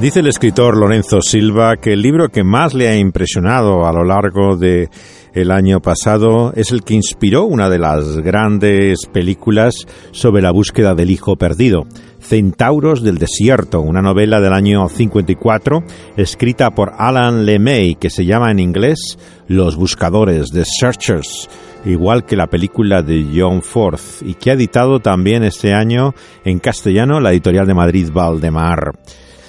Dice el escritor Lorenzo Silva que el libro que más le ha impresionado a lo largo de el año pasado es el que inspiró una de las grandes películas sobre la búsqueda del hijo perdido. Centauros del Desierto, una novela del año 54 escrita por Alan LeMay que se llama en inglés Los Buscadores, The Searchers, igual que la película de John Ford y que ha editado también este año en castellano la editorial de Madrid Valdemar.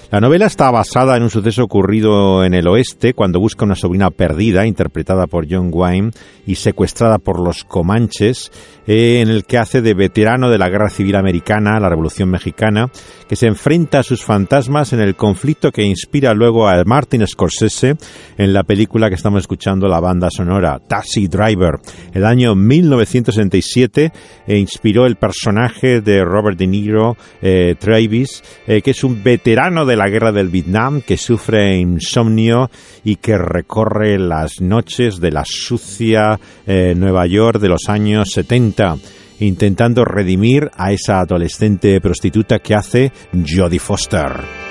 La novela está basada en un suceso ocurrido en el oeste cuando busca una sobrina perdida, interpretada por John Wayne, y secuestrada por los comanches, eh, en el que hace de veterano de la Guerra Civil Americana, la Revolución Mexicana, que se enfrenta a sus fantasmas en el conflicto que inspira luego a Martin Scorsese en la película que estamos escuchando, la banda sonora, Taxi Driver. El año 1967 e inspiró el personaje de Robert De Niro, eh, Travis, eh, que es un veterano de la guerra del Vietnam que sufre insomnio y que recorre las noches de la sucia eh, Nueva York de los años 70 intentando redimir a esa adolescente prostituta que hace Jodie Foster.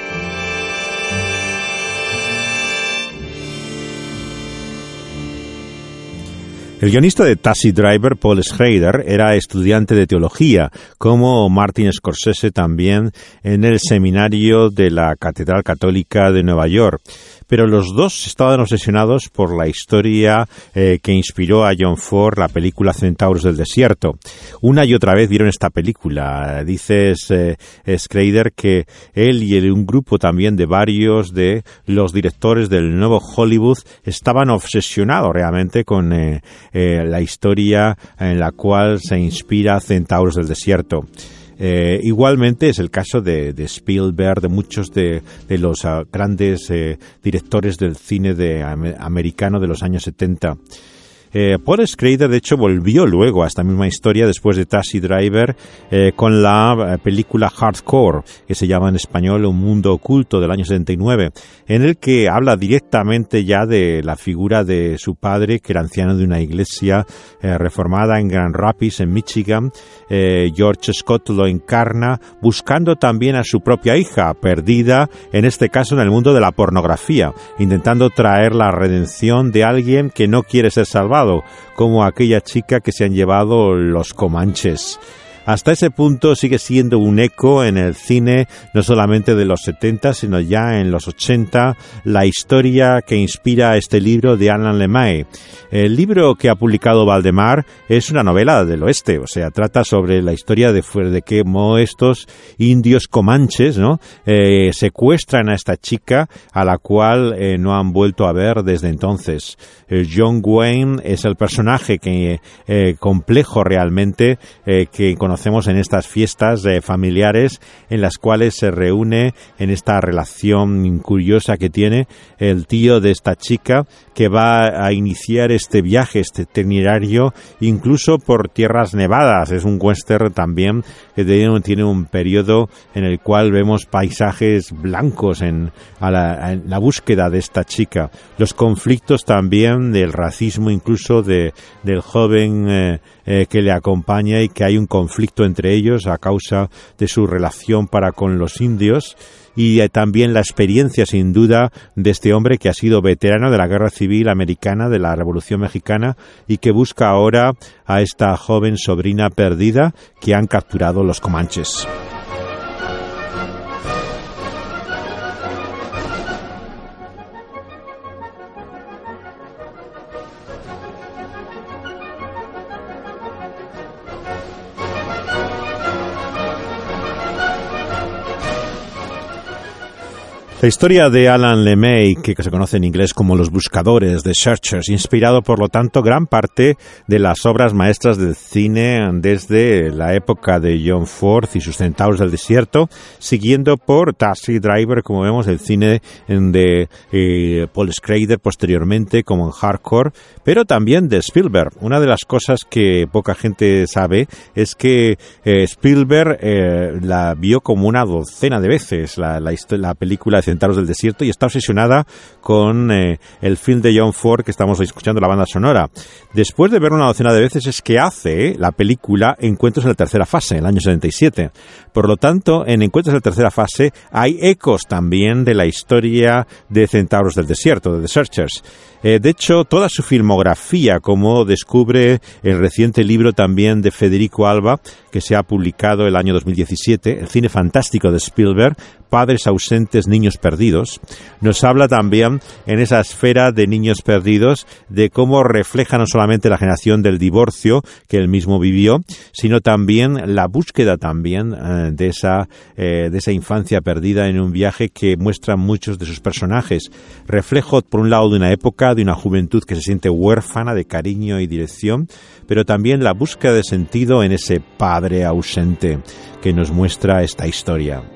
El guionista de Taxi Driver, Paul Schrader, era estudiante de teología, como Martin Scorsese también en el seminario de la Catedral Católica de Nueva York pero los dos estaban obsesionados por la historia eh, que inspiró a John Ford la película Centauros del Desierto. Una y otra vez vieron esta película. Dice eh, Schrader que él y un grupo también de varios de los directores del nuevo Hollywood estaban obsesionados realmente con eh, eh, la historia en la cual se inspira Centauros del Desierto. Eh, igualmente es el caso de, Spielberg, de muchos de, los ah, grandes eh, directores del cine de, americano de los años 70. Eh, Paul Schrader, de hecho, volvió luego a esta misma historia después de Taxi Driver eh, con la eh, película Hardcore, que se llama en español Un Mundo Oculto del año 79, en el que habla directamente ya de la figura de su padre, que era anciano de una iglesia reformada en Grand Rapids, en Michigan. George Scott lo encarna buscando también a su propia hija, perdida, en este caso en el mundo de la pornografía, intentando traer la redención de alguien que no quiere ser salvado como aquella chica que se han llevado los comanches. Hasta ese punto sigue siendo un eco en el cine, no solamente de los 70, sino ya en los 80, la historia que inspira este libro de Alan Lemay. El libro que ha publicado Valdemar es una novela del oeste, o sea, trata sobre la historia de, de cómo estos indios comanches ¿no? Eh, secuestran a esta chica a la cual eh, no han vuelto a ver desde entonces. Eh, John Wayne es el personaje que complejo realmente que conocemos conocemos en estas fiestas eh, familiares en las cuales se reúne en esta relación curiosa que tiene el tío de esta chica que va a iniciar este viaje, este itinerario, incluso por tierras nevadas. Es un western también que tiene, un periodo en el cual vemos paisajes blancos en, la, búsqueda de esta chica. Los conflictos también del racismo, incluso de, del joven eh, eh, que le acompaña y que hay un conflicto entre ellos a causa de su relación para con los indios y eh, también la experiencia sin duda de este hombre que ha sido veterano de la Guerra Civil Americana, de la Revolución Mexicana y que busca ahora a esta joven sobrina perdida que han capturado los comanches. La historia de Alan LeMay, que se conoce en inglés como Los Buscadores, de Searchers, inspirado por lo tanto gran parte de las obras maestras del cine desde la época de John Ford y sus Centauros del Desierto, siguiendo por Taxi Driver, como vemos, el cine de eh, Paul Schrader posteriormente, como en Hardcore, pero también de Spielberg. Una de las cosas que poca gente sabe es que eh, Spielberg eh, la vio como una docena de veces, la, la, la película Centauros del Desierto y está obsesionada con eh, el film de John Ford que estamos escuchando, la banda sonora. Después de ver una docena de veces es que hace la película Encuentros en la tercera fase, en el año 77. Por lo tanto, en Encuentros en la tercera fase hay ecos también de la historia de Centauros del Desierto, de The Searchers. Eh, de hecho, toda su filmografía, como descubre el reciente libro también de Federico Alba, que se ha publicado el año 2017, el cine fantástico de Spielberg, Padres ausentes, niños perdidos, nos habla también en esa esfera de niños perdidos de cómo refleja no solamente la generación del divorcio que él mismo vivió, sino también la búsqueda también eh, de, esa, eh, de esa infancia perdida en un viaje que muestra muchos de sus personajes. Reflejo, por un lado, de una época, de una juventud que se siente huérfana de cariño y dirección, pero también la búsqueda de sentido en ese padre ausente que nos muestra esta historia.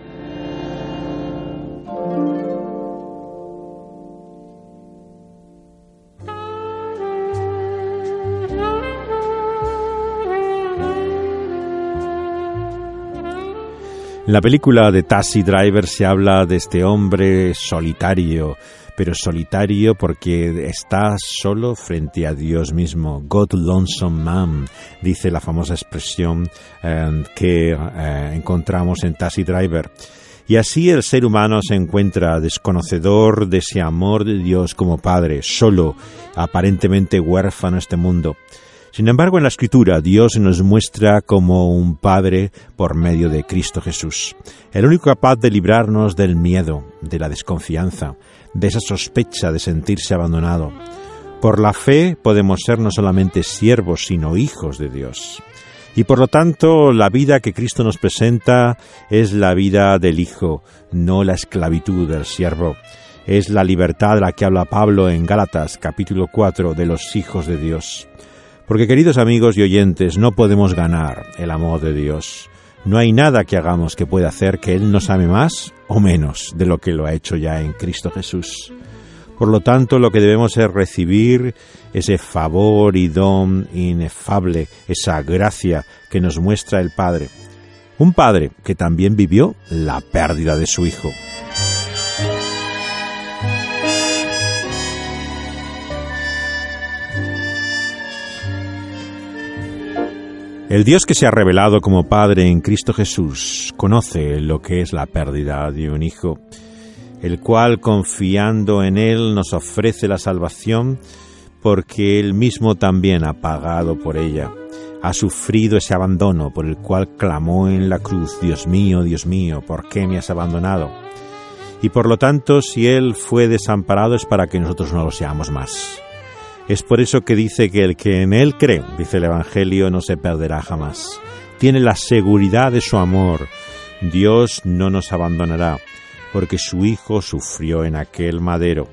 En la película de Taxi Driver se habla de este hombre solitario, pero solitario porque está solo frente a Dios mismo. God Lonesome Man, dice la famosa expresión eh, que eh, encontramos en Taxi Driver. Y así el ser humano se encuentra desconocedor de ese amor de Dios como Padre, solo, aparentemente huérfano este mundo. Sin embargo, en la Escritura Dios nos muestra como un Padre por medio de Cristo Jesús, el único capaz de librarnos del miedo, de la desconfianza, de esa sospecha de sentirse abandonado. Por la fe podemos ser no solamente siervos, sino hijos de Dios. Y por lo tanto, la vida que Cristo nos presenta es la vida del Hijo, no la esclavitud del siervo. Es la libertad de la que habla Pablo en Gálatas capítulo 4 de los hijos de Dios. Porque queridos amigos y oyentes, no podemos ganar el amor de Dios. No hay nada que hagamos que pueda hacer que Él nos ame más o menos de lo que lo ha hecho ya en Cristo Jesús. Por lo tanto, lo que debemos es recibir ese favor y don inefable, esa gracia que nos muestra el Padre. Un Padre que también vivió la pérdida de su Hijo. El Dios que se ha revelado como Padre en Cristo Jesús conoce lo que es la pérdida de un hijo, el cual confiando en Él nos ofrece la salvación porque Él mismo también ha pagado por ella. Ha sufrido ese abandono por el cual clamó en la cruz, Dios mío, Dios mío, ¿por qué me has abandonado? Y por lo tanto, si Él fue desamparado es para que nosotros no lo seamos más. Es por eso que dice que el que en Él cree, dice el Evangelio, no se perderá jamás. Tiene la seguridad de su amor. Dios no nos abandonará, porque su Hijo sufrió en aquel madero.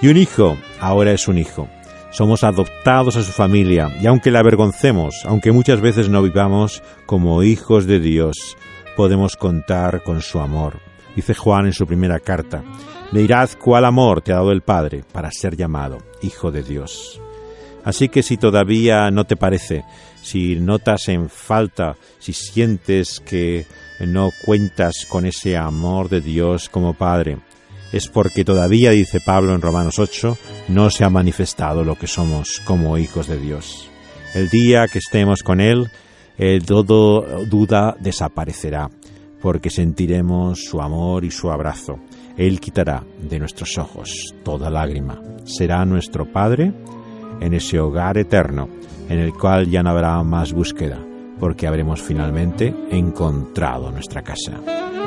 Y un hijo ahora es un hijo. Somos adoptados a su familia, y aunque la avergoncemos, aunque muchas veces no vivamos como hijos de Dios, podemos contar con su amor. Dice Juan en su primera carta, Mirad cuál amor te ha dado el Padre para ser llamado Hijo de Dios. Así que si todavía no te parece, si notas en falta, si sientes que no cuentas con ese amor de Dios como Padre, es porque todavía, dice Pablo en Romanos 8, no se ha manifestado lo que somos como hijos de Dios. El día que estemos con Él, el todo duda desaparecerá, porque sentiremos su amor y su abrazo él quitará de nuestros ojos toda lágrima. Será nuestro Padre en ese hogar eterno en el cual ya no habrá más búsqueda, porque habremos finalmente encontrado nuestra casa.